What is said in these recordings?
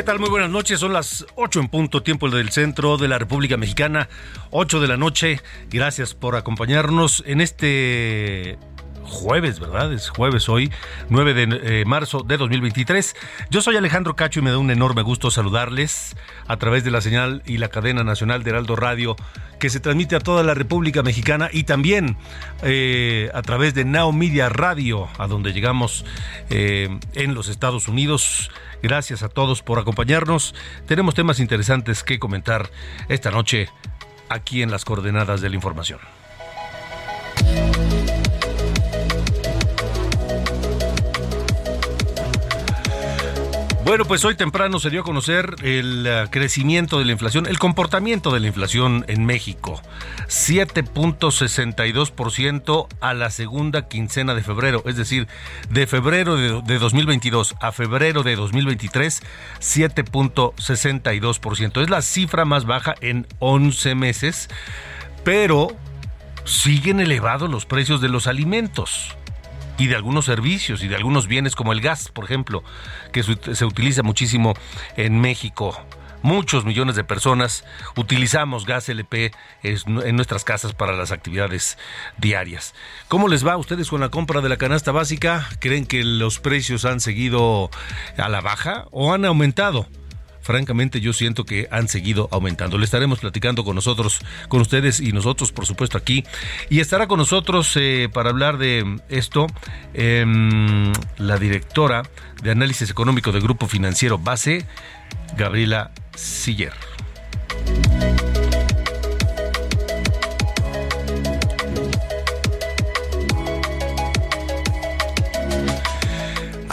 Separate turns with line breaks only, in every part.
¿Qué tal? Muy buenas noches. Son las 8 en punto, tiempo del centro de la República Mexicana, 8 de la noche. Gracias por acompañarnos en este jueves, ¿verdad? Es jueves hoy, 9 de eh, marzo de 2023. Yo soy Alejandro Cacho y me da un enorme gusto saludarles a través de la señal y la cadena nacional de Heraldo Radio que se transmite a toda la República Mexicana y también eh, a través de Now Media Radio, a donde llegamos eh, en los Estados Unidos. Gracias a todos por acompañarnos. Tenemos temas interesantes que comentar esta noche aquí en las coordenadas de la información. Bueno, pues hoy temprano se dio a conocer el uh, crecimiento de la inflación, el comportamiento de la inflación en México. 7.62% a la segunda quincena de febrero, es decir, de febrero de 2022 a febrero de 2023, 7.62%. Es la cifra más baja en 11 meses, pero siguen elevados los precios de los alimentos y de algunos servicios y de algunos bienes como el gas, por ejemplo, que se utiliza muchísimo en México. Muchos millones de personas utilizamos gas LP en nuestras casas para las actividades diarias. ¿Cómo les va a ustedes con la compra de la canasta básica? ¿Creen que los precios han seguido a la baja o han aumentado? Francamente yo siento que han seguido aumentando. Le estaremos platicando con nosotros, con ustedes y nosotros, por supuesto, aquí. Y estará con nosotros eh, para hablar de esto eh, la directora de análisis económico del Grupo Financiero Base, Gabriela Siller.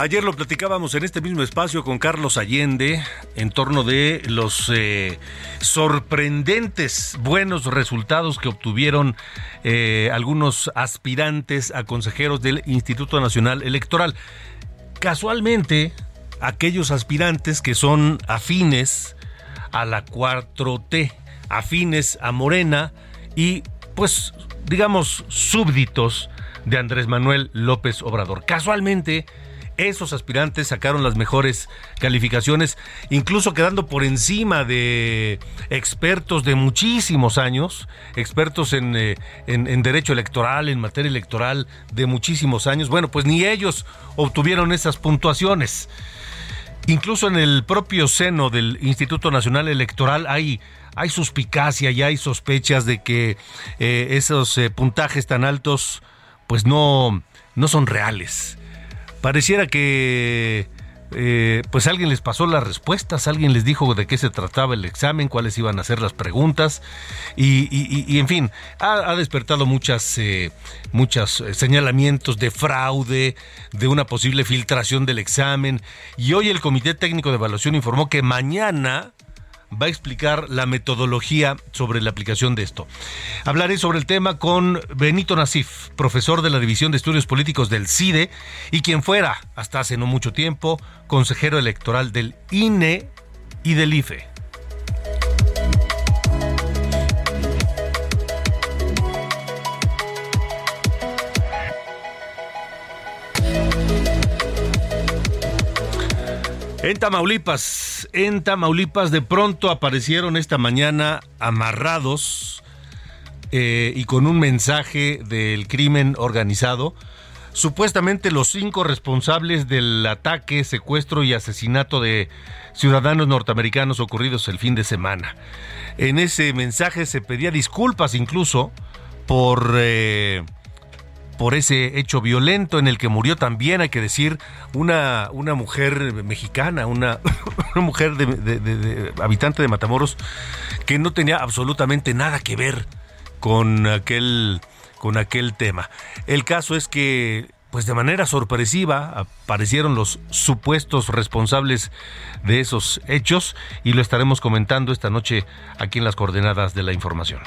Ayer lo platicábamos en este mismo espacio con Carlos Allende en torno de los eh, sorprendentes buenos resultados que obtuvieron eh, algunos aspirantes a consejeros del Instituto Nacional Electoral. Casualmente, aquellos aspirantes que son afines a la 4T, afines a Morena y pues digamos súbditos de Andrés Manuel López Obrador. Casualmente, esos aspirantes sacaron las mejores calificaciones, incluso quedando por encima de expertos de muchísimos años, expertos en, eh, en, derecho electoral, en materia electoral de muchísimos años. Bueno, pues ni ellos obtuvieron esas puntuaciones. Incluso en el propio seno del Instituto Nacional Electoral hay hay suspicacia y hay sospechas de que eh, esos eh, puntajes tan altos pues no, no son reales pareciera que eh, pues alguien les pasó las respuestas, alguien les dijo de qué se trataba el examen, cuáles iban a ser las preguntas y, en fin, ha, despertado muchas, eh, muchos señalamientos de fraude, de una posible filtración del examen y hoy el Comité Técnico de Evaluación informó que mañana va a explicar la metodología sobre la aplicación de esto. Hablaré sobre el tema con Benito Nasif, profesor de la División de Estudios Políticos del CIDE y quien fuera, hasta hace no mucho tiempo, consejero electoral del INE y del IFE. En Tamaulipas, en Tamaulipas de pronto aparecieron esta mañana amarrados eh, y con un mensaje del crimen organizado. Supuestamente los cinco responsables del ataque, secuestro y asesinato de ciudadanos norteamericanos ocurridos el fin de semana. En ese mensaje se pedía disculpas incluso por... Eh, por ese hecho violento en el que murió también, hay que decir, una, una mujer mexicana, una, mujer de, habitante de Matamoros que no tenía absolutamente nada que ver con aquel, con aquel tema. El caso es que pues de manera sorpresiva aparecieron los supuestos responsables de esos hechos y lo estaremos comentando esta noche aquí en las coordenadas de la información.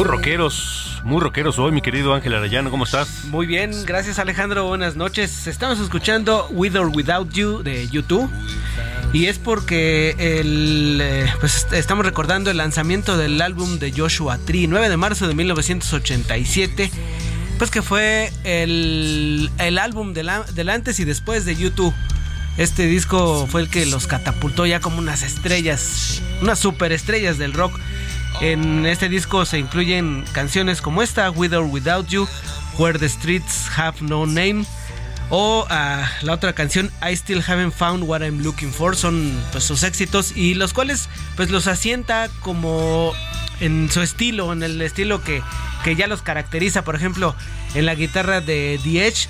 Muy rockeros, muy rockeros hoy, mi querido Ángel Arayano, ¿cómo estás?
Muy bien, gracias Alejandro, buenas noches. Estamos escuchando With or Without You de YouTube. Y es porque el, eh, pues estamos recordando el lanzamiento del álbum de Joshua Tree, 9 de marzo de 1987, pues que fue el, el álbum del, del antes y después de YouTube. Este disco fue el que los catapultó ya como unas estrellas, unas superestrellas del rock. En este disco se incluyen canciones como esta, With or Without You, Where the Streets Have No Name, o ah, la otra canción I Still Haven't Found What I'm Looking For. Son pues sus éxitos y los cuales pues los asienta como en su estilo, en el estilo que, que ya los caracteriza, por ejemplo en la guitarra de The Edge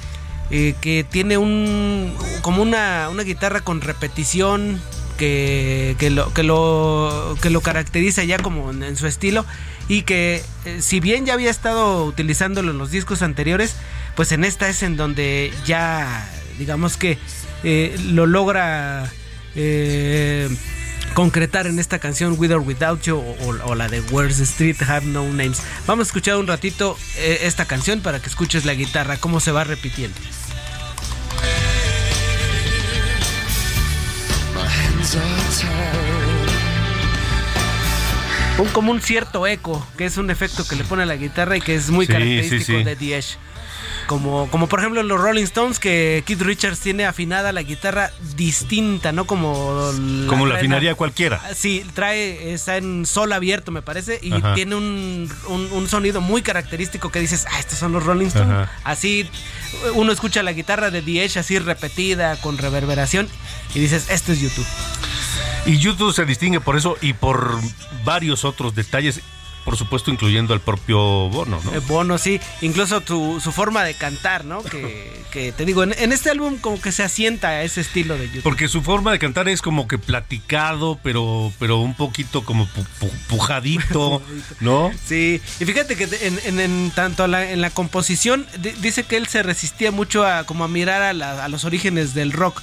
eh, que tiene un como una, una guitarra con repetición que, lo, que, lo, que lo caracteriza ya como en, su estilo y que eh, si bien ya había estado utilizándolo en los discos anteriores, pues en esta es en donde ya digamos que eh, lo logra eh, concretar en esta canción With or Without You o, la de Where's Street Have No Names. Vamos a escuchar un ratito esta canción para que escuches la guitarra, cómo se va repitiendo. Un, como un cierto eco, que es un efecto que le pone a la guitarra y que es muy característico de The Como, como por ejemplo los Rolling Stones, que Keith Richards tiene afinada la guitarra distinta, ¿no? Como
la, como la afinaría cualquiera.
Ah, sí, trae, está en sol abierto, me parece, y tiene un, un, sonido muy característico que dices, ah, estos son los Rolling Stones. Así uno escucha la guitarra de The así repetida, con reverberación, y dices, esto es YouTube.
Y YouTube se distingue por eso y por varios otros detalles, por supuesto incluyendo al propio Bono, ¿no?
Eh, Bono, sí, incluso su forma de cantar, ¿no? Que, te digo, en, este álbum como que se asienta a ese estilo de YouTube.
Porque su forma de cantar es como que platicado, pero, pero un poquito como pujadito, ¿no?
Sí, y fíjate que en, tanto en la composición dice que él se resistía mucho a como a mirar a los orígenes del rock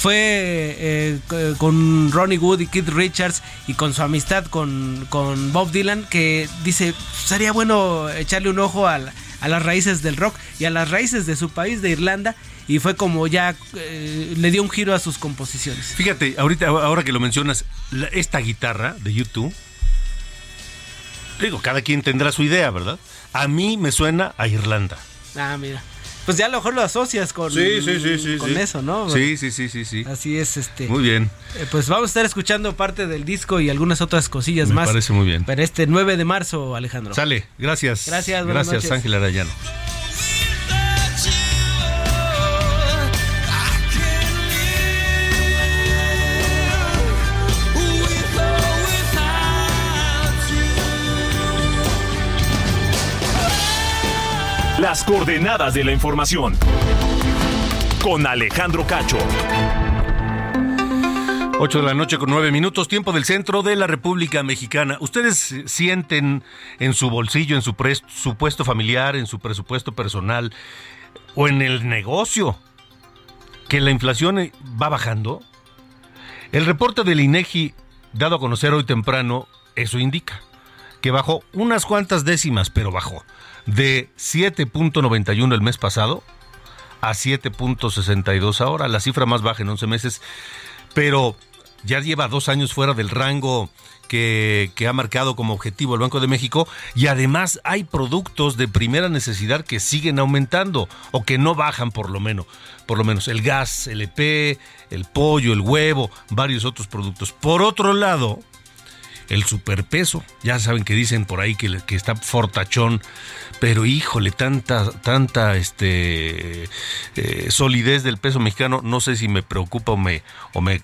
fue eh, con Ronnie Wood y Keith Richards y con su amistad con, Bob Dylan que dice, sería bueno echarle un ojo a, las raíces del rock y a las raíces de su país, de Irlanda, y fue como ya eh, le dio un giro a sus composiciones.
Fíjate, ahorita, ahora que lo mencionas, esta guitarra de YouTube, digo, cada quien tendrá su idea, ¿verdad? A mí me suena a Irlanda.
Ah, mira pues ya a lo mejor lo asocias con, sí, sí, sí, con eso, ¿no?
Sí, sí, sí, sí, sí.
Así es, este.
Muy bien.
Eh, pues vamos a estar escuchando parte del disco y algunas otras cosillas más.
Me parece muy bien.
Para este 9 de marzo, Alejandro.
Sale, gracias.
Gracias,
Gracias, Ángel Arayano.
Las coordenadas de la información. Con Alejandro Cacho.
8 de la noche con 9 minutos, tiempo del centro de la República Mexicana. ¿Ustedes sienten en su bolsillo, en su presupuesto familiar, en su presupuesto personal o en el negocio que la inflación va bajando? El reporte del INEGI dado a conocer hoy temprano, eso indica que bajó unas cuantas décimas, pero bajó de 7.91 el mes pasado a 7.62 ahora, la cifra más baja en 11 meses, pero ya lleva dos años fuera del rango que, ha marcado como objetivo el Banco de México y además hay productos de primera necesidad que siguen aumentando o que no bajan por lo menos, por lo menos el gas, el EP, el pollo, el huevo, varios otros productos. Por otro lado, el superpeso. Ya saben que dicen por ahí que, que, está fortachón, pero híjole, tanta, tanta este, eh, solidez del peso mexicano, no sé si me preocupa o, me, o me,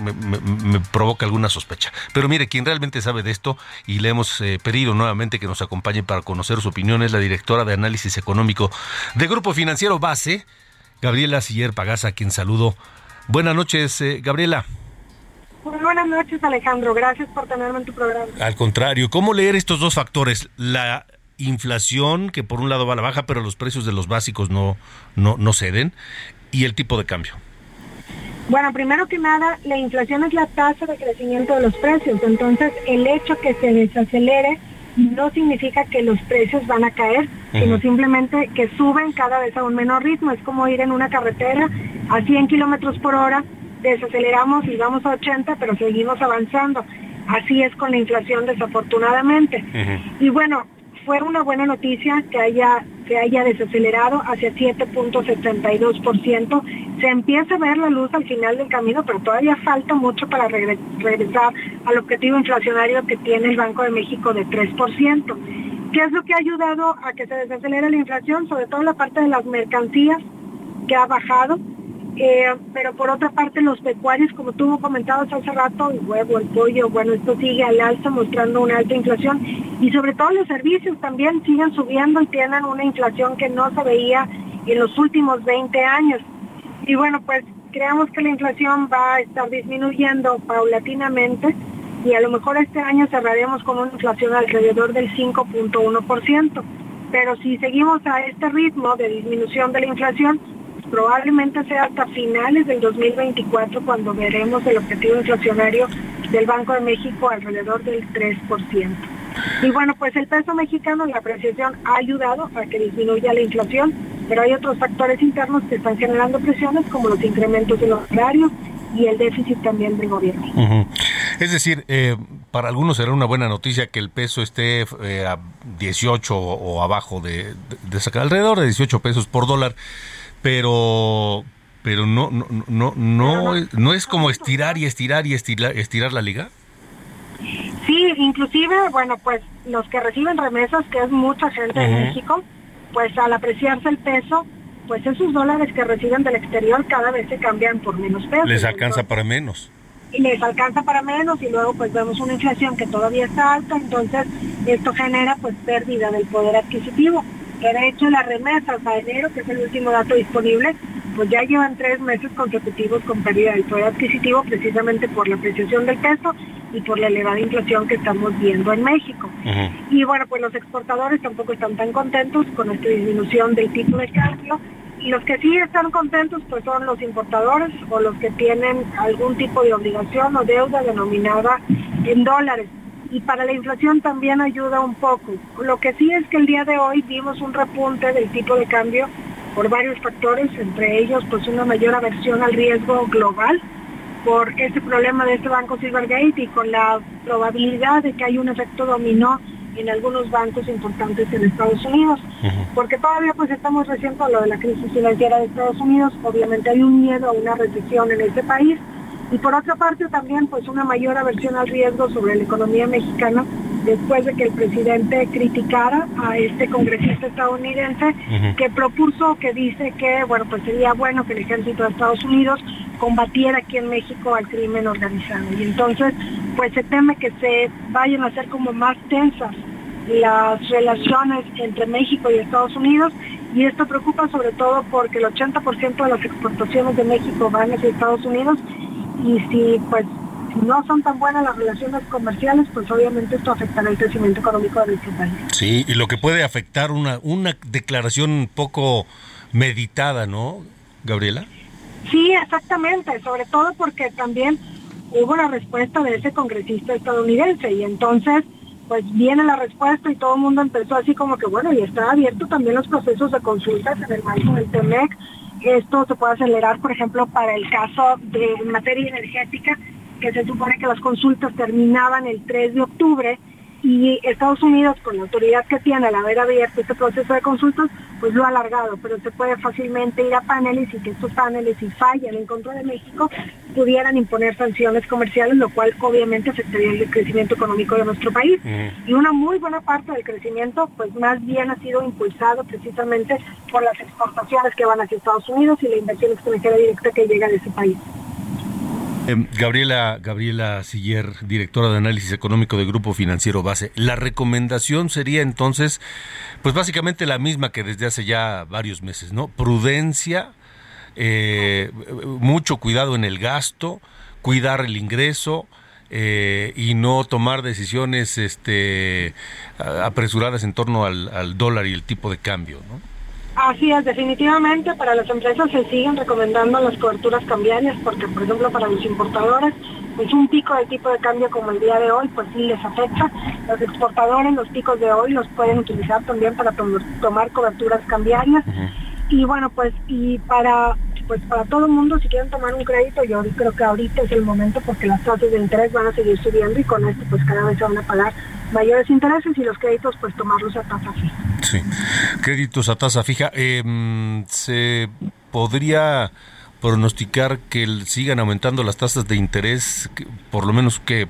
me, provoca alguna sospecha. Pero mire, quien realmente sabe de esto y le hemos eh, pedido nuevamente que nos acompañe para conocer su opinión es la directora de análisis económico de Grupo Financiero Base, Gabriela Siller Pagasa, a quien saludo. Buenas noches, eh, Gabriela.
Muy buenas noches, Alejandro. Gracias por tenerme en tu programa.
Al contrario, ¿cómo leer estos dos factores? La inflación, que por un lado va a la baja, pero los precios de los básicos no, no, no ceden, y el tipo de cambio.
Bueno, primero que nada, la inflación es la tasa de crecimiento de los precios. Entonces, el hecho que se desacelere no significa que los precios van a caer, sino simplemente que suben cada vez a un menor ritmo. Es como ir en una carretera a 100 kilómetros por hora desaceleramos y vamos a 80, pero seguimos avanzando. Así es con la inflación, desafortunadamente. Y bueno, fue una buena noticia que haya, que haya desacelerado hacia 7.72%. Se empieza a ver la luz al final del camino, pero todavía falta mucho para regresar al objetivo inflacionario que tiene el Banco de México de 3%. ¿Qué es lo que ha ayudado a que se desacelere la inflación? Sobre todo la parte de las mercancías, que ha bajado eh, pero por otra parte los pecuarios, como tú comentabas hace rato, el huevo, el pollo, bueno, esto sigue al alza mostrando una alta inflación y sobre todo los servicios también siguen subiendo y tienen una inflación que no se veía en los últimos 20 años. Y bueno, pues creemos que la inflación va a estar disminuyendo paulatinamente y a lo mejor este año cerraremos con una inflación alrededor del 5.1%. Pero si seguimos a este ritmo de disminución de la inflación, probablemente sea hasta finales del 2024 cuando veremos el objetivo inflacionario del Banco de México alrededor del 3%. Y bueno, pues el peso mexicano, la apreciación ha ayudado a que disminuya la inflación, pero hay otros factores internos que están generando presiones como los incrementos de los horarios y el déficit también del gobierno.
Es decir, eh, para algunos será una buena noticia que el peso esté eh, a 18 o abajo de, de, de, alrededor de 18 pesos por dólar pero pero no no no no no es como estirar y estirar y estirar, estirar la liga.
Sí, inclusive, bueno, pues los que reciben remesas, que es mucha gente en México, pues al apreciarse el peso, pues esos dólares que reciben del exterior cada vez se cambian por menos pesos.
Les alcanza para menos.
Y les alcanza para menos y luego pues vemos una inflación que todavía está alta, entonces esto genera pues pérdida del poder adquisitivo que de hecho las remesas a enero, que es el último dato disponible, pues ya llevan tres meses consecutivos con pérdida del poder adquisitivo precisamente por la apreciación del peso y por la elevada inflación que estamos viendo en México. Y bueno, pues los exportadores tampoco están tan contentos con esta disminución del tipo de cambio. Y los que sí están contentos pues son los importadores o los que tienen algún tipo de obligación o deuda denominada en dólares y para la inflación también ayuda un poco. Lo que sí es que el día de hoy vimos un repunte del tipo de cambio por varios factores, entre ellos pues una mayor aversión al riesgo global por este problema de este banco Silvergate y con la probabilidad de que hay un efecto dominó en algunos bancos importantes en Estados Unidos, porque todavía pues estamos recién con lo de la crisis financiera de Estados Unidos, obviamente hay un miedo a una recesión en este país, y por otra parte también pues una mayor aversión al riesgo sobre la economía mexicana después de que el presidente criticara a este congresista estadounidense que propuso, que dice que bueno pues sería bueno que el ejército de Estados Unidos combatiera aquí en México al crimen organizado. Y entonces pues se teme que se vayan a hacer como más tensas las relaciones entre México y Estados Unidos. Y esto preocupa sobre todo porque el 80% de las exportaciones de México van hacia Estados Unidos y si pues no son tan buenas las relaciones comerciales, pues obviamente esto afectará el crecimiento económico de nuestro país.
Sí, y lo que puede afectar una, una declaración un poco meditada, ¿no, Gabriela?
Sí, exactamente, sobre todo porque también hubo la respuesta de ese congresista estadounidense y entonces pues viene la respuesta y todo el mundo empezó así como que bueno, y está abierto también los procesos de consultas en el marco del TEMEC. Esto se puede acelerar, por ejemplo, para el caso de materia energética, que se supone que las consultas terminaban el 3 de octubre y Estados Unidos, con la autoridad que tiene al haber abierto este proceso de consultas, pues lo ha alargado, pero se puede fácilmente ir a paneles y que estos paneles, si fallan en contra de México, pudieran imponer sanciones comerciales, lo cual obviamente afectaría el crecimiento económico de nuestro país. Y una muy buena parte del crecimiento, pues más bien ha sido impulsado precisamente por las exportaciones que van hacia Estados Unidos y la inversión extranjera directa que llega de ese país.
Em, Gabriela, Gabriela Siller, directora de análisis económico del Grupo Financiero Base. La recomendación sería entonces, pues básicamente la misma que desde hace ya varios meses, ¿no? Prudencia, eh, mucho cuidado en el gasto, cuidar el ingreso. Eh, y no tomar decisiones este, apresuradas en torno al, al dólar y el tipo de cambio, ¿no?
Así es, definitivamente para las empresas se siguen recomendando las coberturas cambiarias porque, por ejemplo, para los importadores, pues un pico de tipo de cambio como el día de hoy, pues sí les afecta. Los exportadores, los picos de hoy los pueden utilizar también para tomar coberturas cambiarias. Y bueno, pues y para pues para todo el mundo, si quieren tomar un crédito, yo creo que ahorita es el momento porque las tasas de interés van a seguir subiendo y con esto pues cada vez se van a pagar mayores intereses y los créditos pues tomarlos a tasa fija.
Sí, créditos a tasa fija. Em, ¿Se podría pronosticar que sigan aumentando las tasas de interés por lo menos que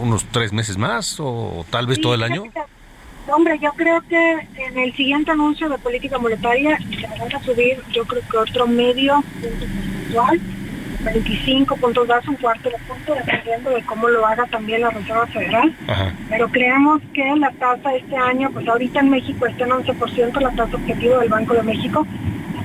unos tres meses más o tal vez todo el año?
Hombre, yo creo que en el siguiente anuncio de política monetaria se van a subir, yo creo que otro medio punto porcentual, 25 puntos base, un cuarto de punto, dependiendo de cómo lo haga también la Reserva Federal. Pero creemos que la tasa este año, pues ahorita en México está en 11% la tasa objetivo del Banco de México.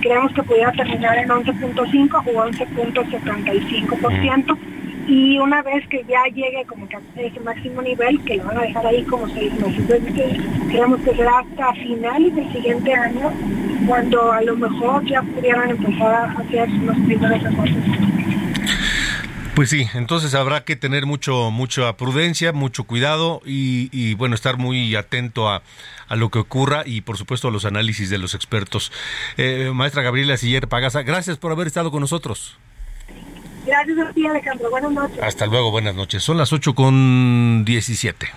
Creemos que pudiera terminar en 11.5 o 11.75% y una vez que ya llegue como que a ese máximo nivel, que lo van a dejar ahí como seis meses. Entonces creemos que será hasta finales del siguiente año cuando a lo mejor ya pudieran empezar a hacer los primeros recortes.
Pues sí, entonces habrá que tener mucho, mucha prudencia, mucho cuidado y, bueno, estar muy atento a, a, lo que ocurra y por supuesto a los análisis de los expertos. Eh, maestra Gabriela Siller Pagasa, gracias por haber estado con nosotros.
Gracias a ti, Alejandro. Buenas noches.
Hasta luego, buenas noches. Son las 8 con 17.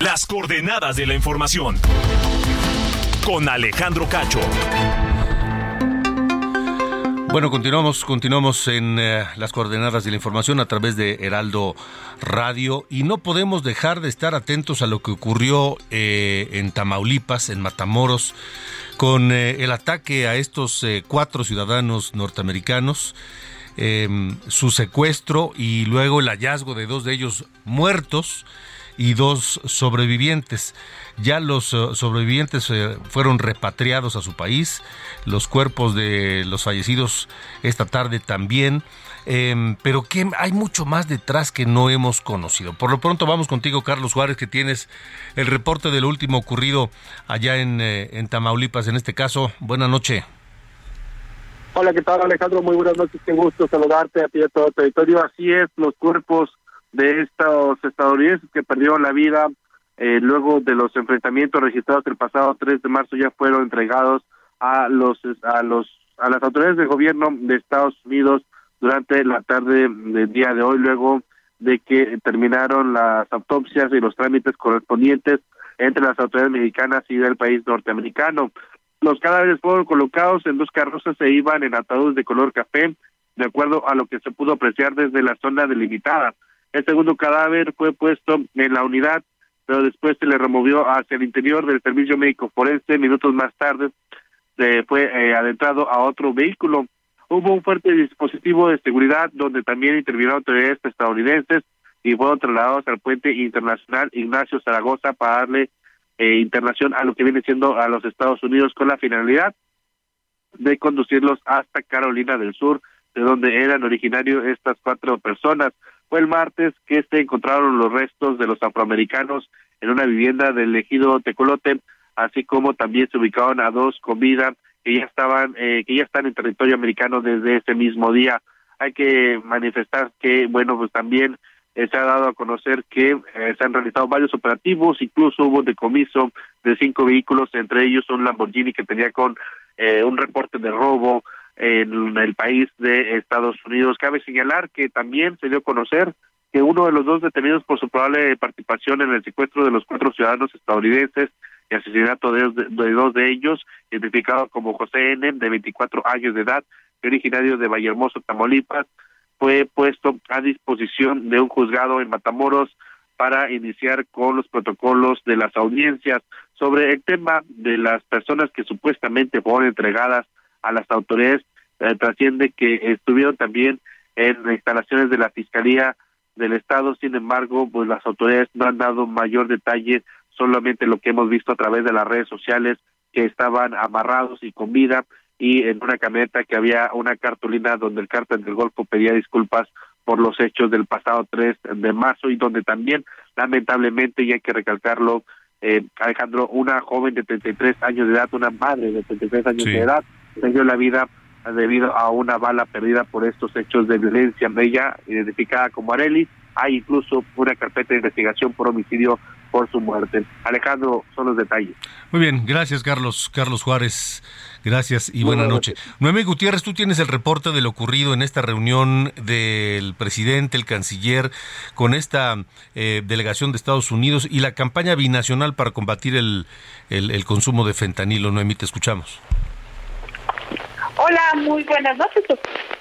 Las coordenadas de la información. Con Alejandro Cacho.
Bueno, continuamos, continuamos en eh, las coordenadas de la información a través de Heraldo Radio y no podemos dejar de estar atentos a lo que ocurrió eh, en Tamaulipas, en Matamoros, con eh, el ataque a estos cuatro ciudadanos norteamericanos Em, su secuestro y luego el hallazgo de dos de ellos muertos y dos sobrevivientes. Ya los eh, sobrevivientes eh, fueron repatriados a su país, los cuerpos de los fallecidos esta tarde también, em, pero que hay mucho más detrás que no hemos conocido. Por lo pronto vamos contigo, Carlos Juárez, que tienes el reporte de lo último ocurrido allá en, eh, en Tamaulipas, en este caso. Buenas noches.
Hola, ¿qué tal Alejandro? Muy buenas noches, qué gusto saludarte a ti y todo el territorio. Así es, los cuerpos de estos estadounidenses que perdieron la vida eh, luego de los enfrentamientos registrados el pasado 3 de marzo ya fueron entregados a los a los a las autoridades del gobierno de Estados Unidos durante la tarde del día de hoy luego de que terminaron las autopsias y los trámites correspondientes entre las autoridades mexicanas y del país norteamericano. Los cadáveres fueron colocados en dos carrozas e iban en ataúdes de color café, de acuerdo a lo que se pudo apreciar desde la zona delimitada. El segundo cadáver fue puesto en la unidad, pero después se le removió hacia el interior del servicio médico forense. Minutos más tarde se fue eh, adentrado a otro vehículo. Hubo un fuerte dispositivo de seguridad donde también intervinieron autoridades estadounidenses y fueron trasladados al puente internacional Ignacio Zaragoza para darle eh, internación a lo que viene siendo a los Estados Unidos con la finalidad de conducirlos hasta Carolina del Sur, de donde eran originarios estas cuatro personas. Fue el martes que se encontraron los restos de los afroamericanos en una vivienda del ejido Tecolote, así como también se ubicaron a dos comidas que ya estaban, eh, que ya están en territorio americano desde ese mismo día. Hay que manifestar que, bueno, pues también se ha dado a conocer que eh, se han realizado varios operativos, incluso hubo decomiso de cinco vehículos, entre ellos un Lamborghini que tenía con eh, un reporte de robo en el país de Estados Unidos. Cabe señalar que también se dio a conocer que uno de los dos detenidos por su probable participación en el secuestro de los cuatro ciudadanos estadounidenses y asesinato de, dos de ellos, identificado como José N., de 24 años de edad, originario de Vallehermoso, Tamaulipas, fue puesto a disposición de un juzgado en Matamoros para iniciar con los protocolos de las audiencias sobre el tema de las personas que supuestamente fueron entregadas a las autoridades. Eh, trasciende que estuvieron también en instalaciones de la Fiscalía del Estado, sin embargo, pues las autoridades no han dado mayor detalle, solamente lo que hemos visto a través de las redes sociales, que estaban amarrados y con vida y en una camioneta que había una cartulina donde el cártel del Golfo pedía disculpas por los hechos del pasado 3 de marzo y donde también lamentablemente y hay que recalcarlo eh, Alejandro una joven de 33 años de edad una madre de 33 años de edad perdió la vida debido a una bala perdida por estos hechos de violencia. Ella identificada como Areli hay incluso una carpeta de investigación por homicidio por su muerte. Alejandro, son los detalles.
Muy bien, gracias Carlos, Carlos Juárez. Gracias y buena noche. Noemí Gutiérrez, tú tienes el reporte de lo ocurrido en esta reunión del presidente, el canciller, con esta eh, delegación de Estados Unidos y la campaña binacional para combatir el, el, consumo de fentanilo. Noemí, te escuchamos.
Hola, muy buenas noches.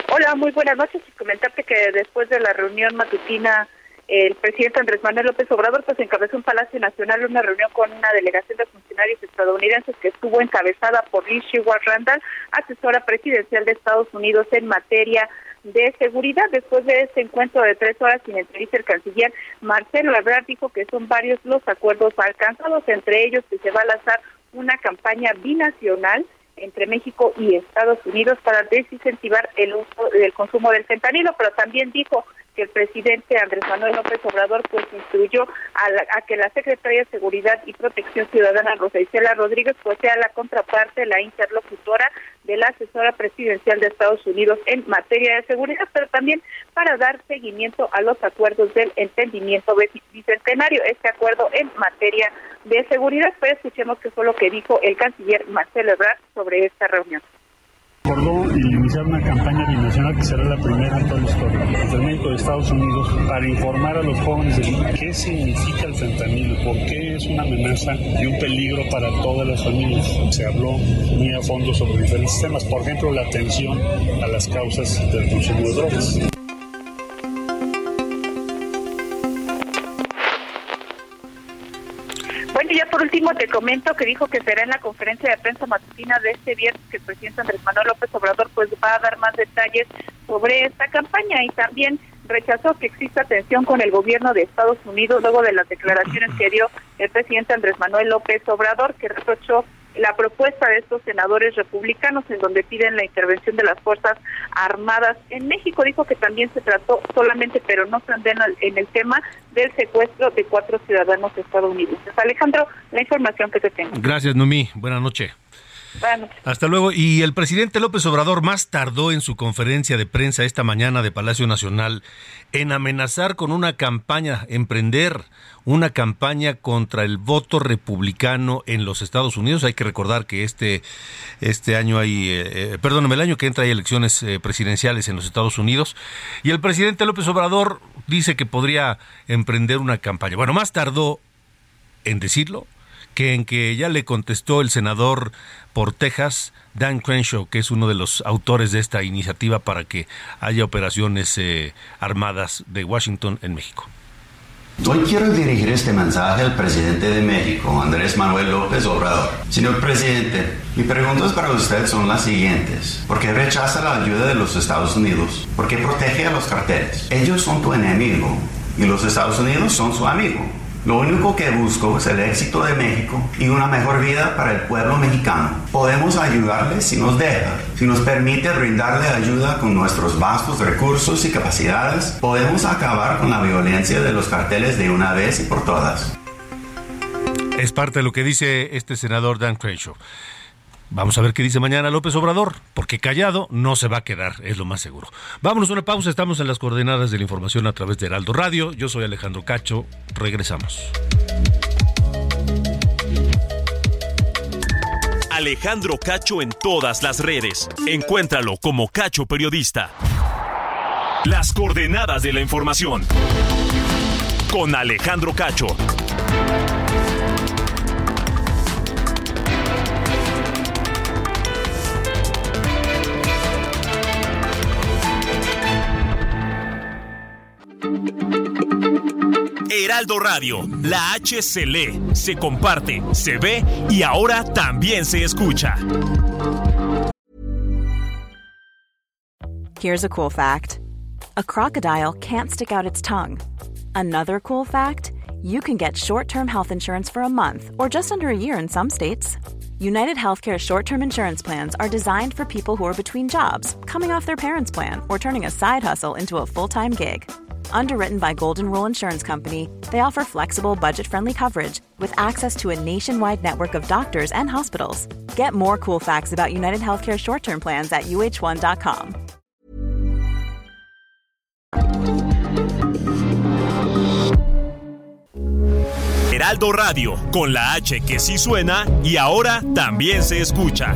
Hola, muy buenas noches. Y comentarte que después de la reunión matutina el presidente Andrés Manuel López Obrador pues encabezó en Palacio Nacional una reunión con una delegación de funcionarios estadounidenses que estuvo encabezada por Liz Sheward Randall, asesora presidencial de Estados Unidos en materia de seguridad. Después de este encuentro de tres horas sin entrevista, el canciller Marcelo Ebrard dijo que son varios los acuerdos alcanzados, entre ellos que se va a lanzar una campaña binacional entre México y Estados Unidos para desincentivar el uso del consumo del fentanilo, pero también dijo el presidente Andrés Manuel López Obrador pues instruyó a, que la Secretaría de Seguridad y Protección Ciudadana Rosa Isela Rodríguez pues sea la contraparte, la interlocutora de la asesora presidencial de Estados Unidos en materia de seguridad, pero también para dar seguimiento a los acuerdos del entendimiento bicentenario, este acuerdo en materia de seguridad. Pues escuchemos qué fue lo que dijo el canciller Marcelo Ebrard sobre esta reunión
acordó iniciar una campaña binacional que será la primera en toda la historia entre México y Estados Unidos para informar a los jóvenes de qué significa el fentanilo, por qué es una amenaza y un peligro para todas las familias. Se habló muy a fondo sobre diferentes temas, por ejemplo, la atención a las causas del consumo de drogas.
Comento que dijo que será en la conferencia de prensa matutina de este viernes que el presidente Andrés Manuel López Obrador pues va a dar más detalles sobre esta campaña. Y también rechazó que exista tensión con el gobierno de Estados Unidos luego de las declaraciones que dio el presidente Andrés Manuel López Obrador que reprochó la propuesta de estos senadores republicanos en donde piden la intervención de las Fuerzas Armadas en México. Dijo que también se trató solamente, pero no en el tema del secuestro de cuatro ciudadanos estadounidenses. Alejandro, la información que te tengo.
Gracias, Numi. Buenas noches. Hasta luego. Y el presidente López Obrador más tardó en su conferencia de prensa esta mañana de Palacio Nacional en amenazar con una campaña, emprender una campaña contra el voto republicano en los Estados Unidos. Hay que recordar que este, este año hay, eh, eh perdóname, el año que entra hay elecciones eh, presidenciales en los Estados Unidos. Y el presidente López Obrador dice que podría emprender una campaña. Bueno, más tardó en decirlo que en que ya le contestó el senador por Texas, Dan Crenshaw, que es uno de los autores de esta iniciativa para que haya operaciones eh, armadas de Washington en México.
Hoy quiero dirigir este mensaje al presidente de México, Andrés Manuel López Obrador. Señor presidente, mis preguntas para usted son las siguientes. ¿Por qué rechaza la ayuda de los Estados Unidos? ¿Por qué protege a los carteles? Ellos son tu enemigo y los Estados Unidos son su amigo. Lo único que busco es el éxito de México y una mejor vida para el pueblo mexicano. Podemos ayudarle si nos deja, si nos permite brindarle ayuda con nuestros vastos recursos y capacidades. Podemos acabar con la violencia de los carteles de una vez y por todas.
Es parte de lo que dice este senador Dan Crenshaw. Vamos a ver qué dice mañana López Obrador, porque callado no se va a quedar, es lo más seguro. Vámonos a una pausa, estamos en las coordenadas de la información a través de Heraldo Radio. Yo soy Alejandro Cacho, regresamos.
Alejandro Cacho en todas las redes. Encuéntralo como Cacho Periodista. Las coordenadas de la información. Con Alejandro Cacho. Heraldo Radio, la H se lee, se comparte, se ve y ahora también se escucha.
Here's a cool fact a crocodile can't stick out its tongue. Another cool fact you can get short term health insurance for a month or just under a year in some states. United Healthcare short term insurance plans are designed for people who are between jobs, coming off their parents' plan, or turning a side hustle into a full time gig. Underwritten by Golden Rule Insurance Company, they offer flexible, budget friendly coverage with access to a nationwide network of doctors and hospitals. Get more cool facts about United Healthcare short term plans at uh1.com.
Heraldo Radio, con la H que sí suena y ahora también se escucha.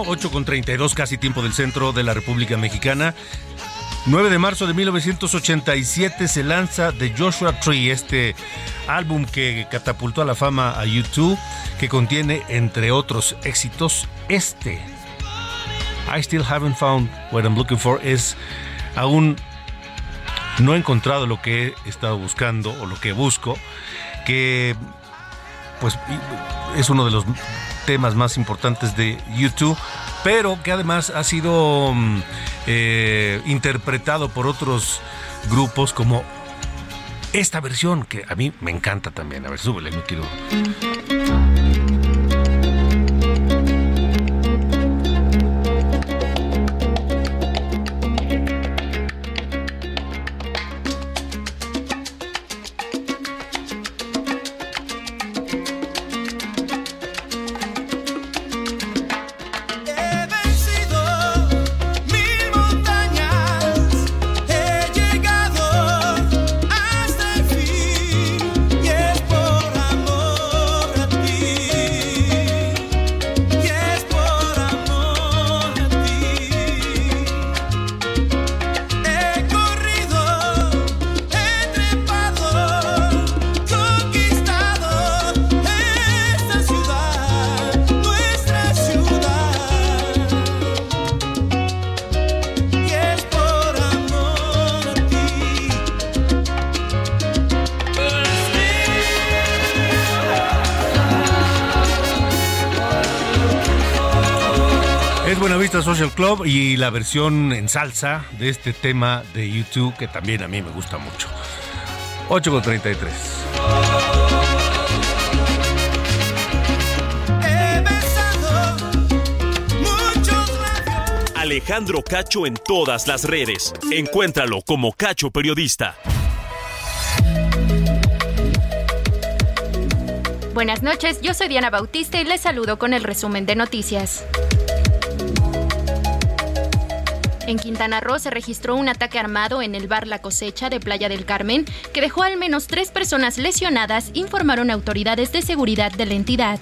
31, 8 con 32, casi tiempo del centro de la República Mexicana. 9 de marzo de 1987 se lanza The Joshua Tree, este álbum que catapultó a la fama a YouTube, que contiene, entre otros éxitos, este. I still haven't found what I'm looking for. Es aún no he encontrado lo que he estado buscando o lo que busco, que pues es uno de los temas más importantes de YouTube, pero que además ha sido mm, eh, interpretado por otros grupos como esta versión que a mí me encanta también. A ver, súbele, no quiero. Social Club y la versión en salsa de este tema de YouTube que también a mí me gusta mucho. 8 con 33.
Alejandro Cacho en todas las redes. Encuéntralo como Cacho Periodista.
Buenas noches, yo soy Diana Bautista y les saludo con el resumen de noticias. En Quintana Roo se registró un ataque armado en el bar La Cosecha de Playa del Carmen que dejó al menos tres personas lesionadas, informaron autoridades de seguridad de la entidad.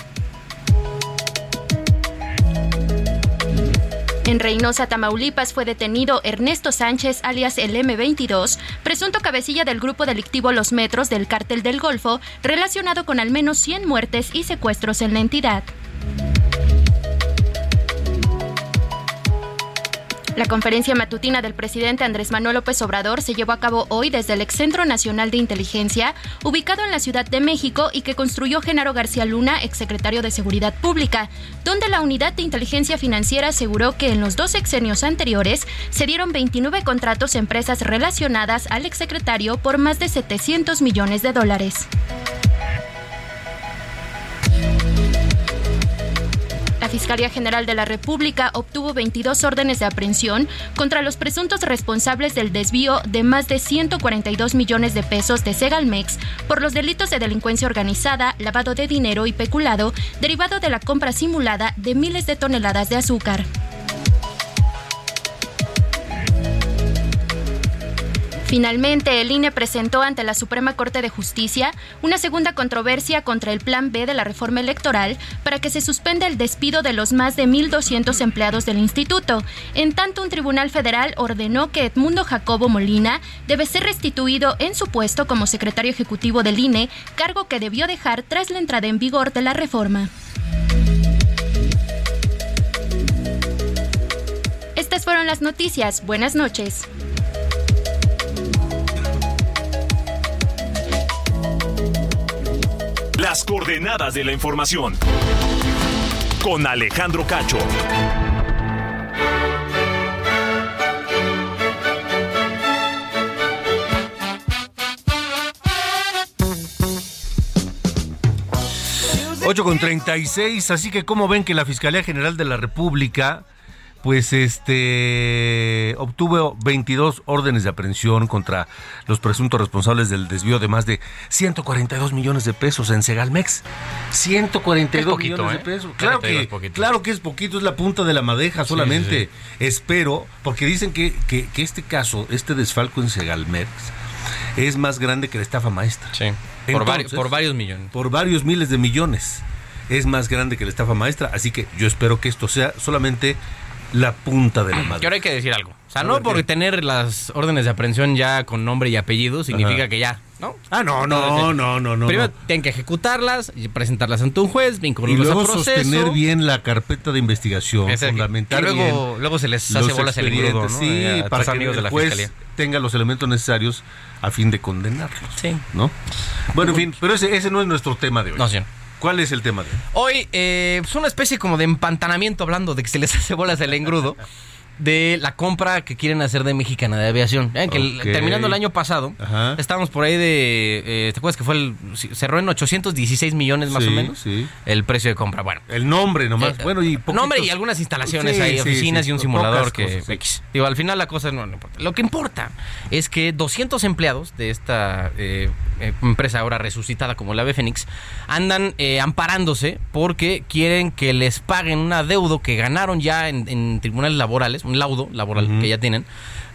En Reynosa, Tamaulipas, fue detenido Ernesto Sánchez, alias el M22, presunto cabecilla del grupo delictivo Los Metros del Cártel del Golfo, relacionado con al menos 100 muertes y secuestros en la entidad. La conferencia matutina del presidente Andrés Manuel López Obrador se llevó a cabo hoy desde el Excentro Nacional de Inteligencia, ubicado en la Ciudad de México y que construyó Genaro García Luna, exsecretario de Seguridad Pública, donde la Unidad de Inteligencia Financiera aseguró que en los dos sexenios anteriores se dieron 29 contratos a empresas relacionadas al exsecretario por más de 700 millones de dólares. La Fiscalía General de la República obtuvo 22 órdenes de aprehensión contra los presuntos responsables del desvío de más de 142 millones de pesos de Segalmex por los delitos de delincuencia organizada, lavado de dinero y peculado derivado de la compra simulada de miles de toneladas de azúcar. Finalmente, el INE presentó ante la Suprema Corte de Justicia una segunda controversia contra el Plan B de la reforma electoral para que se suspenda el despido de los más de 1.200 empleados del instituto. En tanto, un tribunal federal ordenó que Edmundo Jacobo Molina debe ser restituido en su puesto como secretario ejecutivo del INE, cargo que debió dejar tras la entrada en vigor de la reforma. Estas fueron las noticias. Buenas noches.
Coordenadas de la información. Con Alejandro Cacho.
Ocho con 36, así que como ven que la Fiscalía General de la República pues este obtuvo 22 órdenes de aprehensión contra los presuntos responsables del desvío de más de 142 millones de pesos en Segalmex. 142
poquito,
millones de
¿eh?
pesos.
Claro que
que,
es poquito.
claro que es poquito, es la punta de la madeja solamente. Espero, porque dicen que, que, que este caso, este desfalco en Segalmex, es más grande que la estafa maestra.
Sí. Por, vari-
Entonces,
por varios millones.
por varios miles de millones. Es más grande que la estafa maestra, así que yo espero que esto sea solamente la punta de la
Y
madre.
ahora hay que decir algo. O sea,
A
no
ver,
por
¿qué?
tener las órdenes de aprehensión ya con nombre y apellido significa
Ajá.
que ya, ¿no?
Ah, no, no, no, no, no.
Primero
no.
tienen que ejecutarlas y presentarlas ante un juez,
Y
vincularlas
luego
proceso.
sostener bien la carpeta de investigación,
Ese-
fundamentar
y luego-
bien
luego se les hace bolas el engrudo,
expedientes,
¿no?
Sí,
Eh,
para que
amigos de
el
la
juez
fiscalía.
tenga los elementos necesarios a fin de condenarlos.
Sí.
¿No? Bueno, en fin, pero ese, ese no es nuestro tema de hoy.
No, sí.
¿Cuál es el tema de hoy?
Hoy eh, es una especie como de empantanamiento hablando de que se les hace bolas el engrudo de la compra que quieren hacer de Mexicana de Aviación. Ven que el- terminando el año pasado,
Ajá.
estábamos por ahí de... eh, ¿Te acuerdas que fue el... cerró en 816 millones más
Sí,
o menos?
sí.
El precio de compra. Bueno.
El nombre nomás.
Eh,
bueno, y poquitos-
Nombre y algunas instalaciones
Sí,
ahí, oficinas y un simulador que
cosas.
Digo, al final la cosa no, no importa. Lo que importa es que 200 empleados de esta eh, eh, empresa ahora resucitada como la Ave Fénix andan eh, amparándose porque quieren que les paguen un adeudo que ganaron ya en, en tribunales laborales, un laudo laboral que ya tienen,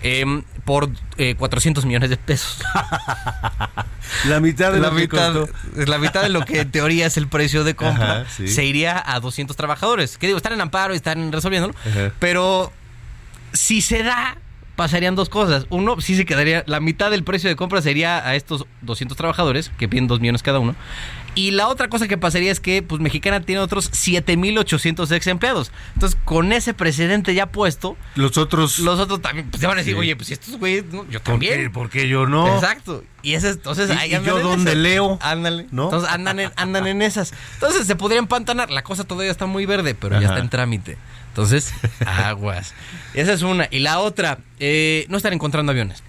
em, por eh, 400 millones de pesos.
La mitad de
la
lo que
mitad,
costó.
la mitad de lo que en teoría es el precio de compra
Ajá, sí.
se iría a 200 trabajadores. Que digo, están en amparo y están resolviéndolo.
Ajá.
Pero si se da, pasarían dos cosas. Uno, sí se quedaría, la mitad del precio de compra sería a estos 200 trabajadores, que piden 2 millones cada uno. Y la otra cosa que pasaría es que pues Mexicana tiene otros 7800 ex empleados. Entonces, con ese precedente ya puesto,
los otros
los otros también pues, se van a decir, "Oye, pues si estos güeyes, no, yo
¿por
también."
qué, por qué yo no?
Exacto. Y ese entonces
¿Y-
ahí
y yo
esas.
leo?
Ándale.
¿No?
Entonces andan en, andan en esas. Entonces se podría empantanar. La cosa todavía está muy verde, pero ya está en trámite. Entonces, aguas. Esa es una. Y la otra, eh, no están encontrando aviones.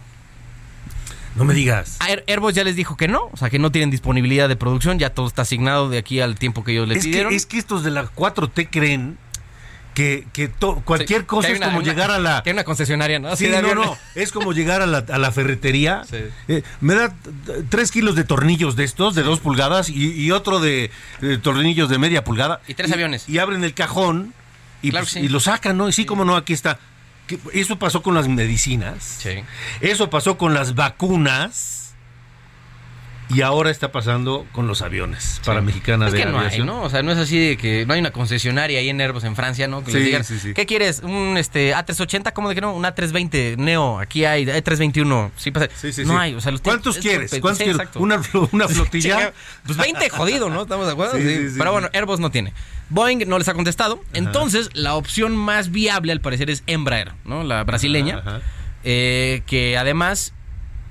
No me digas.
Air- Airbus ya les dijo que no, o sea que no tienen disponibilidad de producción, ya todo está asignado de aquí al tiempo que ellos le
Es
pidieron.
que, es que estos de la 4T creen que, que to- cualquier
Sí,
cosa
que
es
una-
como
una-
llegar a la...
Que hay una concesionaria, ¿no?
Sí, no, no, es como llegar a la, a la ferretería.
Sí.
Eh, me da tres kilos de tornillos de estos, de dos pulgadas, y, y otro de, de tornillos de media pulgada.
Y tres aviones.
Y abren el cajón y,
Claro
pues,
sí.
y lo sacan, ¿no? Y sí, como no, aquí está. Eso pasó con las medicinas.
Sí.
Eso pasó con las vacunas. Y ahora está pasando con los aviones para Mexicana
Es
de
que no hay,
Aviación.
¿no? O sea, no es así de que no hay una concesionaria ahí en Airbus en Francia, ¿no? Que
Sí,
les digan,
sí, sí.
¿qué quieres? ¿Un este, A380? ¿Cómo de que no? Un A320 Neo, aquí hay A321. Sí, pasa.
Sí, sí,
no
sí.
hay, o sea, los
¿Cuántos
es
quieres? ¿Cuántos
sí,
quieres? ¿Una, una flotilla?
Pues 20 jodido, ¿no? ¿Estamos de acuerdo?
Sí,
Sí.
sí, sí,
Pero
sí.
bueno, Airbus no tiene. Boeing no les ha contestado. Entonces, la opción más viable, al parecer, es Embraer, ¿no? La brasileña.
Ajá, ajá.
eh, que además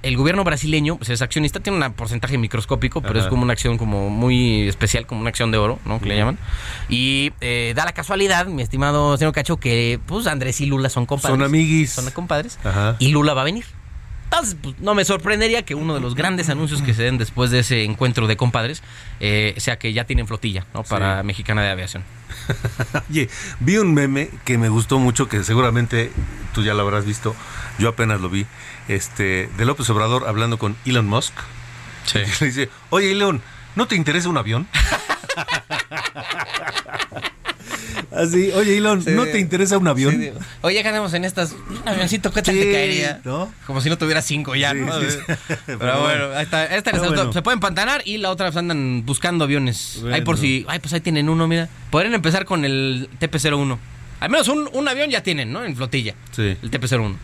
el gobierno brasileño pues es accionista, tiene un porcentaje microscópico, pero
Ajá.
es como una acción como muy especial, como una acción de oro, ¿no? Que le llaman. Y eh, da la casualidad, mi estimado señor Cacho, que pues Andrés y Lula son compadres.
Son amiguis.
Son compadres.
Ajá.
Y Lula va a venir. Entonces, pues, no me sorprendería que uno de los grandes anuncios que se den después de ese encuentro de compadres eh, sea que ya tienen flotilla, ¿no? Para
Sí.
Mexicana de Aviación.
Oye, vi un meme que me gustó mucho, que seguramente tú ya lo habrás visto, yo apenas lo vi, este, de López Obrador hablando con Elon Musk.
Sí.
Le dice, oye Elon, ¿no te interesa un avión? Así, oye Elon,
Sí.
¿no te interesa un avión?
Sí, Oye, ganamos en estas. Un avioncito, ¿qué tal
Sí,
te caería?
¿no?
Como si no tuviera cinco ya, ¿no? Pero,
Pero
bueno, ahí está. Esta
Pero
les-
bueno.
Se pueden pantanar y la otra pues, andan buscando aviones.
Bueno.
Ahí por si. Ay, pues ahí tienen uno, mira. Podrían empezar con el TP-01. Al menos un, un avión ya tienen, ¿no? En flotilla.
Sí.
El TP-01.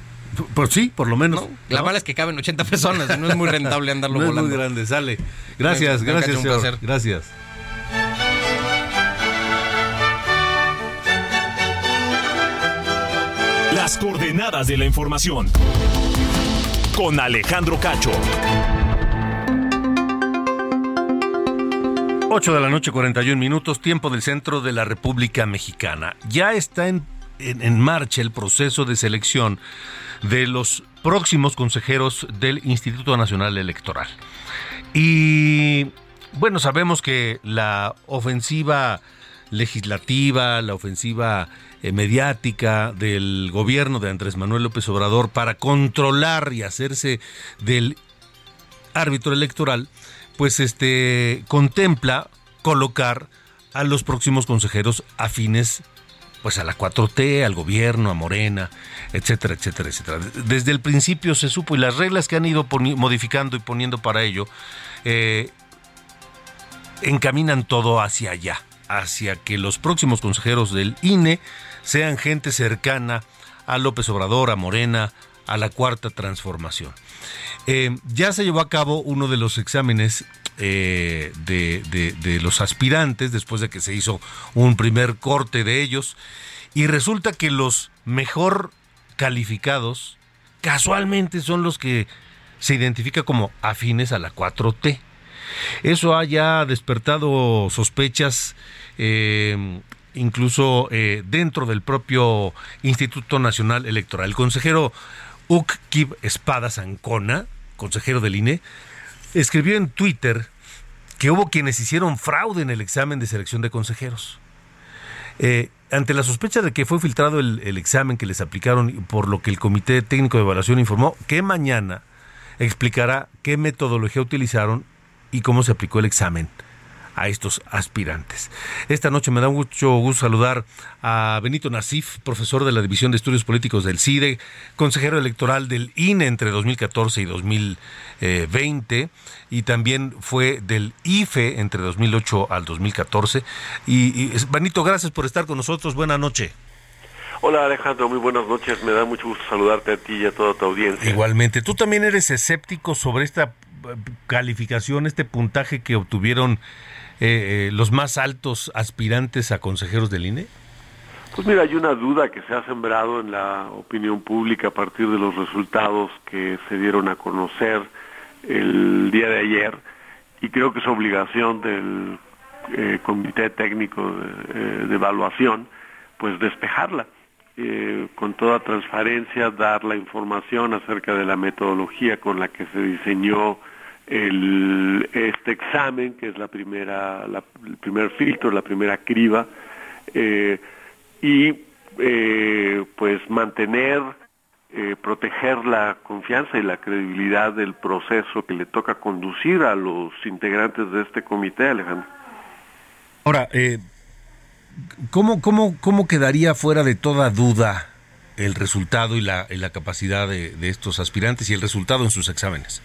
Por sí, por lo menos.
¿no? La
¿no?
mala es que caben 80 personas. No es muy rentable andarlo
No es
volando.
muy grande, sale. Gracias, gracias,
un
señor.
placer.
Gracias.
Coordenadas de la información. Con Alejandro Cacho.
8 de la noche, 41 minutos, tiempo del centro de la República Mexicana. Ya está en- en marcha el proceso de selección de los próximos consejeros del Instituto Nacional Electoral. Y bueno, sabemos que la ofensiva legislativa, la ofensiva eh, mediática del gobierno de Andrés Manuel López Obrador para controlar y hacerse del árbitro electoral, pues este contempla colocar a los próximos consejeros afines pues a la 4T, al gobierno, a Morena, etcétera, etcétera, etcétera. Desde el principio se supo y las reglas que han ido modificando y poniendo para ello eh, encaminan todo hacia allá, hacia que los próximos consejeros del INE sean gente cercana a López Obrador, a Morena, a la cuarta transformación. Eh, ya se llevó a cabo uno de los exámenes eh, de, los aspirantes después de que se hizo un primer corte de ellos y resulta que los mejor calificados casualmente son los que se identifica como afines a la 4T. Eso haya despertado sospechas eh, incluso eh, dentro del propio Instituto Nacional Electoral. El consejero Ukib Espada Ancona, consejero del INE, escribió en Twitter que hubo quienes hicieron fraude en el examen de selección de consejeros. Eh, ante la sospecha de que fue filtrado el, el examen que les aplicaron, por lo que el Comité Técnico de Evaluación informó que mañana explicará qué metodología utilizaron y cómo se aplicó el examen a estos aspirantes. Esta noche me da mucho gusto saludar a Benito Nasif, profesor de la División de Estudios Políticos del CIDE, consejero electoral del INE entre 2014 y 2020 y también fue del IFE entre 2008 al 2014. Y, y Benito, gracias por estar con nosotros. Buenas noches.
Hola Alejandro, muy buenas noches. Me da mucho gusto saludarte a ti y a toda tu audiencia.
Igualmente, tú también eres escéptico sobre esta eh, calificación, este puntaje que obtuvieron eh, los más altos aspirantes a consejeros del INE?
Pues mira, hay una duda que se ha sembrado en la opinión pública a partir de los resultados que se dieron a conocer el día de ayer y creo que es obligación del eh, Comité Técnico de, de, Evaluación pues despejarla eh, con toda transparencia, dar la información acerca de la metodología con la que se diseñó el, este examen, que es la primera, la, el primer filtro, la primera criba, eh, y eh, pues mantener, eh, proteger la confianza y la credibilidad del proceso que le toca conducir a los integrantes de este comité, Alejandro.
Ahora, eh, ¿cómo, cómo, ¿cómo quedaría fuera de toda duda el resultado y la, y la capacidad de, de, estos aspirantes y el resultado en sus exámenes?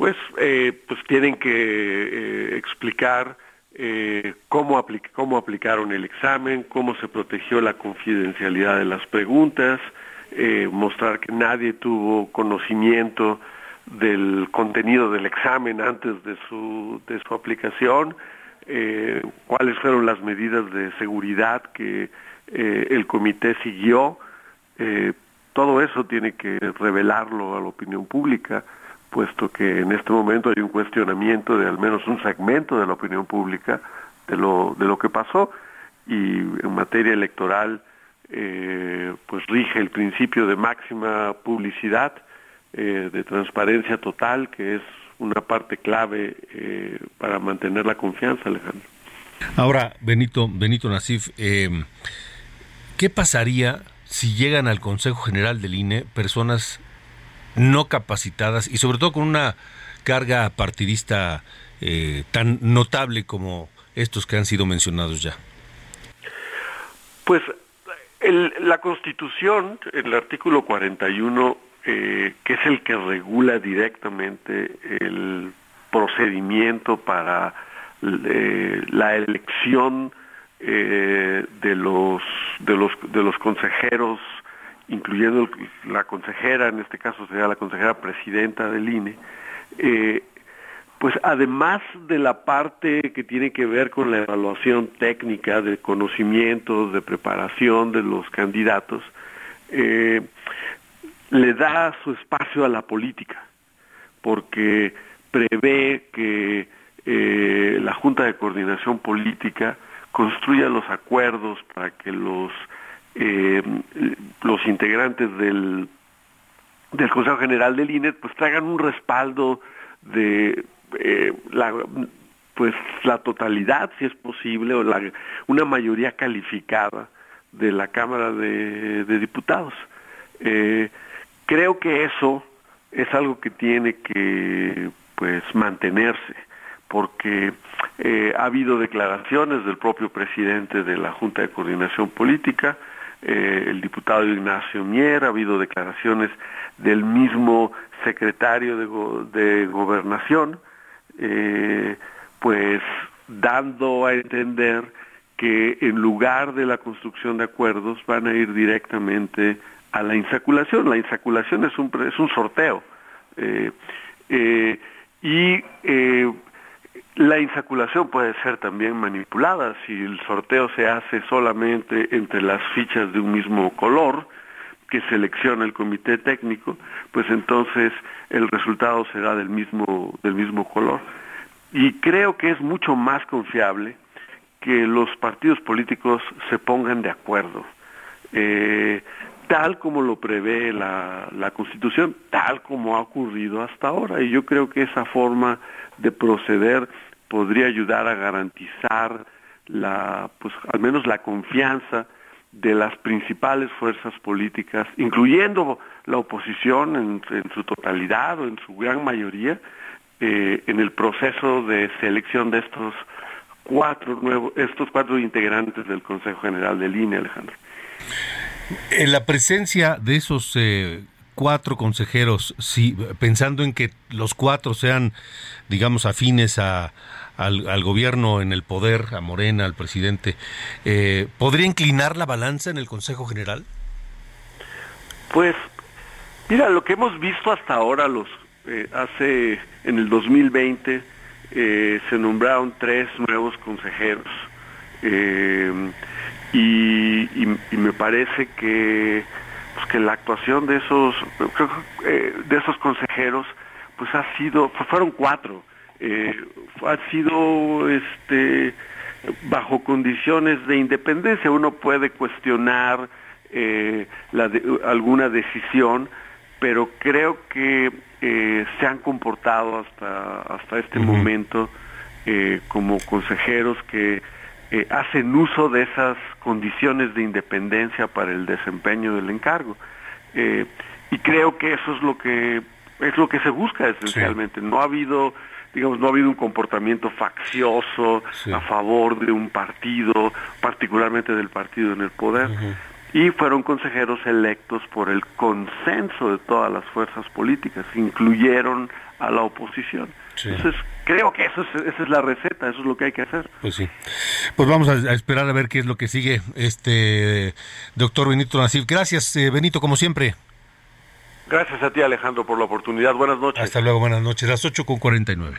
Pues, eh, pues tienen que eh, explicar eh, cómo, cómo aplicaron el examen, cómo se protegió la confidencialidad de las preguntas, eh, mostrar que nadie tuvo conocimiento del contenido del examen antes de su, de su aplicación, eh, cuáles fueron las medidas de seguridad que el comité siguió. Todo eso tiene que revelarlo a la opinión pública, puesto que en este momento hay un cuestionamiento de al menos un segmento de la opinión pública de lo, de lo que pasó y en materia electoral eh, pues rige el principio de máxima publicidad, eh, de transparencia total, que es una parte clave eh, para mantener la confianza, Alejandro.
Ahora, Benito, Benito Nasif, ¿qué pasaría si llegan al Consejo General del INE personas no capacitadas y sobre todo con una carga partidista eh, tan notable como estos que han sido mencionados ya?
Pues el, la Constitución, el artículo 41, eh, que es el que regula directamente el procedimiento para eh, la elección eh, de los de los de los consejeros incluyendo la consejera en este caso sería la consejera presidenta del INE eh, pues además de la parte que tiene que ver con la evaluación técnica de conocimientos de preparación de los candidatos eh, le da su espacio a la política, porque prevé que eh, la Junta de Coordinación Política construya los acuerdos para que los eh, los integrantes del del Consejo General del INE pues traigan un respaldo de eh, la pues la totalidad si es posible o la, una mayoría calificada de la Cámara de, Diputados. Eh, creo que eso es algo que tiene que pues mantenerse porque ha habido declaraciones del propio presidente de la Junta de Coordinación Política, eh, el diputado Ignacio Mier, ha habido declaraciones del mismo secretario de, go de Gobernación, eh, pues dando a entender que en lugar de la construcción de acuerdos van a ir directamente a la insaculación. La insaculación es un, es un sorteo. Eh, y la insaculación puede ser también manipulada si el sorteo se hace solamente entre las fichas de un mismo color que selecciona el comité técnico, pues entonces el resultado será del mismo, del mismo color. Y creo que es mucho más confiable que los partidos políticos se pongan de acuerdo. Eh, tal como lo prevé la, la Constitución, tal como ha ocurrido hasta ahora. Y yo creo que esa forma de proceder podría ayudar a garantizar la, pues al menos la confianza de las principales fuerzas políticas, incluyendo la oposición en, su totalidad o en su gran mayoría, eh, en el proceso de selección de estos cuatro nuevos, estos cuatro integrantes del Consejo General del INE, Alejandro.
En la presencia de esos eh, cuatro consejeros, sí, pensando en que los cuatro sean, digamos, afines a, al, gobierno en el poder, a Morena, al presidente, eh, ¿podría inclinar la balanza en el Consejo General?
Pues, mira, lo que hemos visto hasta ahora, los eh, hace en el 2020, eh, se nombraron tres nuevos consejeros. Eh, y, me parece que, que la actuación de esos, de esos consejeros pues ha sido, fueron cuatro, ha sido este bajo condiciones de independencia. Uno puede cuestionar la alguna decisión, pero creo que eh, se han comportado hasta, hasta este momento eh, como consejeros que eh, hacen uso de esas condiciones de independencia para el desempeño del encargo. y creo que eso es lo que es lo que se busca esencialmente. No ha habido digamos, no ha habido un comportamiento faccioso a favor de un partido, particularmente del partido en el poder y fueron consejeros electos por el consenso de todas las fuerzas políticas, incluyeron a la oposición. Entonces, creo que eso es, esa es la receta, eso es lo que hay que hacer.
Pues sí. Pues vamos a, esperar a ver qué es lo que sigue este doctor Benito Nasif. Gracias, eh, Benito, como siempre.
Gracias a ti, Alejandro, por la oportunidad. Buenas noches.
Hasta luego, buenas noches. Las 8 con 49.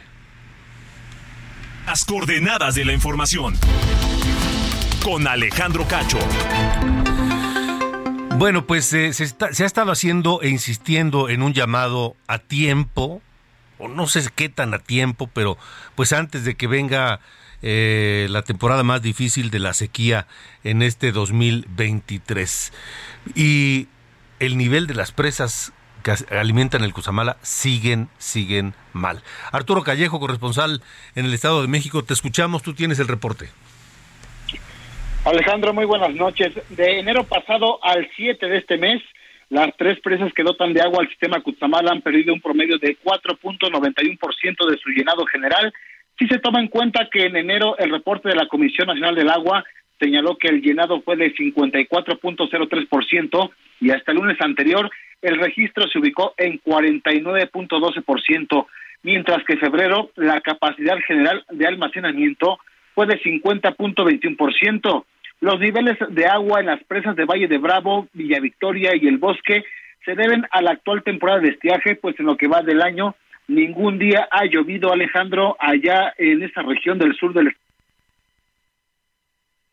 Las coordenadas de la información. Con Alejandro Cacho.
Bueno, pues eh, se, ha estado haciendo e insistiendo en un llamado a tiempo, no sé qué tan a tiempo, pero pues antes de que venga eh, la temporada más difícil de la sequía en este 2023. Y el nivel de las presas que alimentan el Cusamala siguen, siguen mal. Arturo Callejo, corresponsal en el Estado de México, te escuchamos, tú tienes el reporte.
Alejandro, muy buenas noches. De enero pasado al 7 de este mes, las tres presas que dotan de agua al sistema Cutzamala han perdido un promedio de 4.91% de su llenado general. Si se toma en cuenta que en enero el reporte de la Comisión Nacional del Agua señaló que el llenado fue de 54.03% y hasta el lunes anterior el registro se ubicó en 49.12%, mientras que en febrero la capacidad general de almacenamiento fue de 50.21%. Los niveles de agua en las presas de Valle de Bravo, Villa Victoria y El Bosque se deben a la actual temporada de estiaje, pues en lo que va del año ningún día ha llovido, Alejandro, allá en esta región del sur del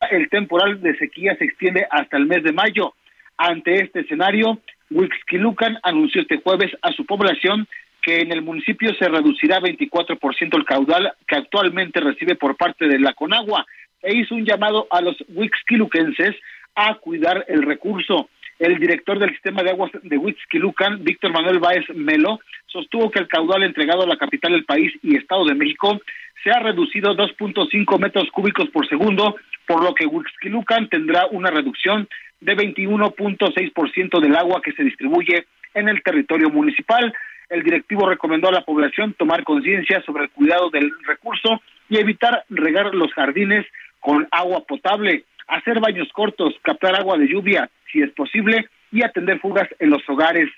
el temporal de sequía se extiende hasta el mes de mayo. Ante este escenario, Huixquilucan anunció este jueves a su población que en el municipio se reducirá 24% el caudal que actualmente recibe por parte de la Conagua e hizo un llamado a los Huixquiluquenses a cuidar el recurso. El director del sistema de aguas de Huixquilucan, Víctor Manuel Báez Melo, sostuvo que el caudal entregado a la capital del país y Estado de México se ha reducido 2.5 metros cúbicos por segundo, por lo que Huixquilucan tendrá una reducción de 21.6% del agua que se distribuye en el territorio municipal el directivo recomendó a la población tomar conciencia sobre el cuidado del recurso y evitar regar los jardines con agua potable, hacer baños cortos, captar agua de lluvia si es posible y atender fugas en los hogares.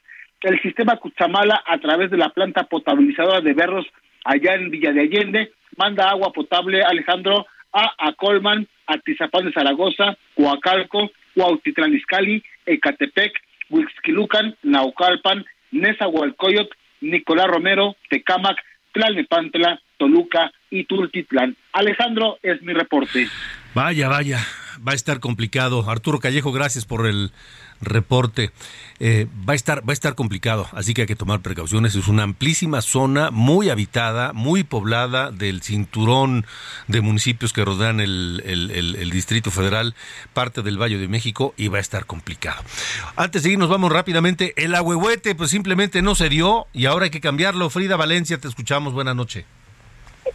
El sistema Cuchamala, a través de la planta potabilizadora de Berros allá en Villa de Allende, manda agua potable, Alejandro, a Acolman, a Tizapán de Zaragoza, Coacalco, Cuautitlán Izcalli, Ecatepec, Huixquilucan, Naucalpan, Nezahualcóyotl Nicolás Romero, Tecámac, Tlalnepantla, Toluca y Tultitlán. Alejandro, es mi reporte.
Vaya, vaya, va a estar complicado. Arturo Callejo, gracias por el reporte. Eh, va a estar va a estar complicado, así que hay que tomar precauciones. Es una amplísima zona muy habitada, muy poblada del cinturón de municipios que rodean el, Distrito Federal, parte del Valle de México, y va a estar complicado. Antes de irnos, vamos rápidamente. El ahuehuete, pues simplemente no se dio y ahora hay que cambiarlo. Frida Valencia, te escuchamos. Buenas noches.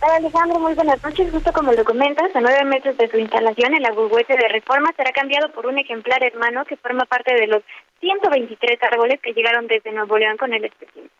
¿Qué Alejandro? Muy buenas noches. Justo como lo comentas, a nueve metros de su instalación, el agüehuete de reforma será cambiado por un ejemplar hermano que forma parte de los 123 árboles que llegaron desde Nuevo León con el espécimen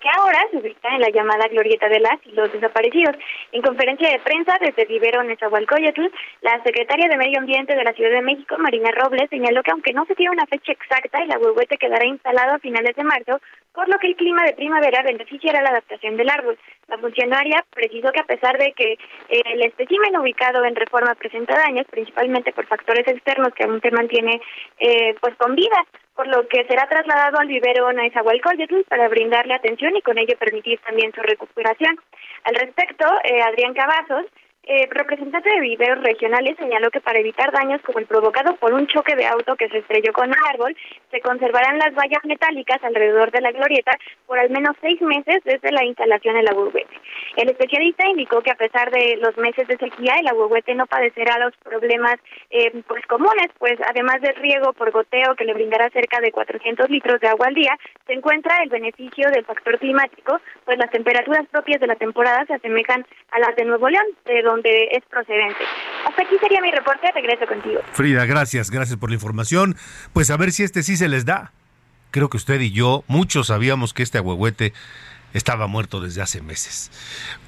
que ahora se ubica en la llamada Glorieta de las y los Desaparecidos. En conferencia de prensa desde Vivero Nezahualcóyotl, la secretaria de Medio Ambiente de la Ciudad de México, Marina Robles, señaló que aunque no se tiene una fecha exacta, el ahuehuete quedará instalado a finales de marzo, por lo que el clima de primavera beneficiará la adaptación del árbol. La funcionaria precisó que a pesar de que eh, el espécimen ubicado en reforma presenta daños, principalmente por factores externos que aún se mantiene eh, pues con vida, por lo que será trasladado al vivero Nezahualcóyotl para brindarle atención y con ello permitir también su recuperación. Al respecto, eh, Adrián Cavazos eh, representante de viveros regionales señaló que para evitar daños como el provocado por un choque de auto que se estrelló con un árbol, se conservarán las vallas metálicas alrededor de la glorieta por al menos seis meses desde la instalación en la burbuete. El especialista indicó que a pesar de los meses de sequía, el aguahuete no padecerá los problemas eh, pues comunes, pues además del riego por goteo que le brindará cerca de 400 litros de agua al día, se encuentra el beneficio del factor climático, pues las temperaturas propias de la temporada se asemejan a las de Nuevo León, de donde es procedente. Hasta aquí sería mi reporte, regreso contigo.
Frida, gracias, gracias por la información. Pues a ver si este sí se les da. Creo que usted y yo, muchos sabíamos que este ahuehuete estaba muerto desde hace meses.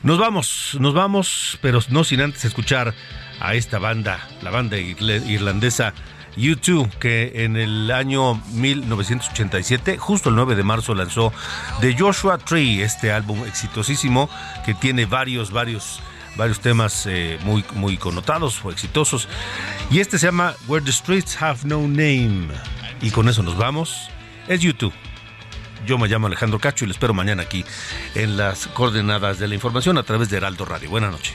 Nos vamos, nos vamos, pero no sin antes escuchar a esta banda, la banda irlandesa U2, que en el año 1987, justo el 9 de marzo, lanzó The Joshua Tree, este álbum exitosísimo que tiene varios, varios varios temas eh, muy, muy connotados o exitosos. Y este se llama Where the Streets Have No Name. Y con eso nos vamos. Es YouTube. Yo me llamo Alejandro Cacho y le espero mañana aquí en las coordenadas de la información a través de Heraldo Radio. Buenas noches.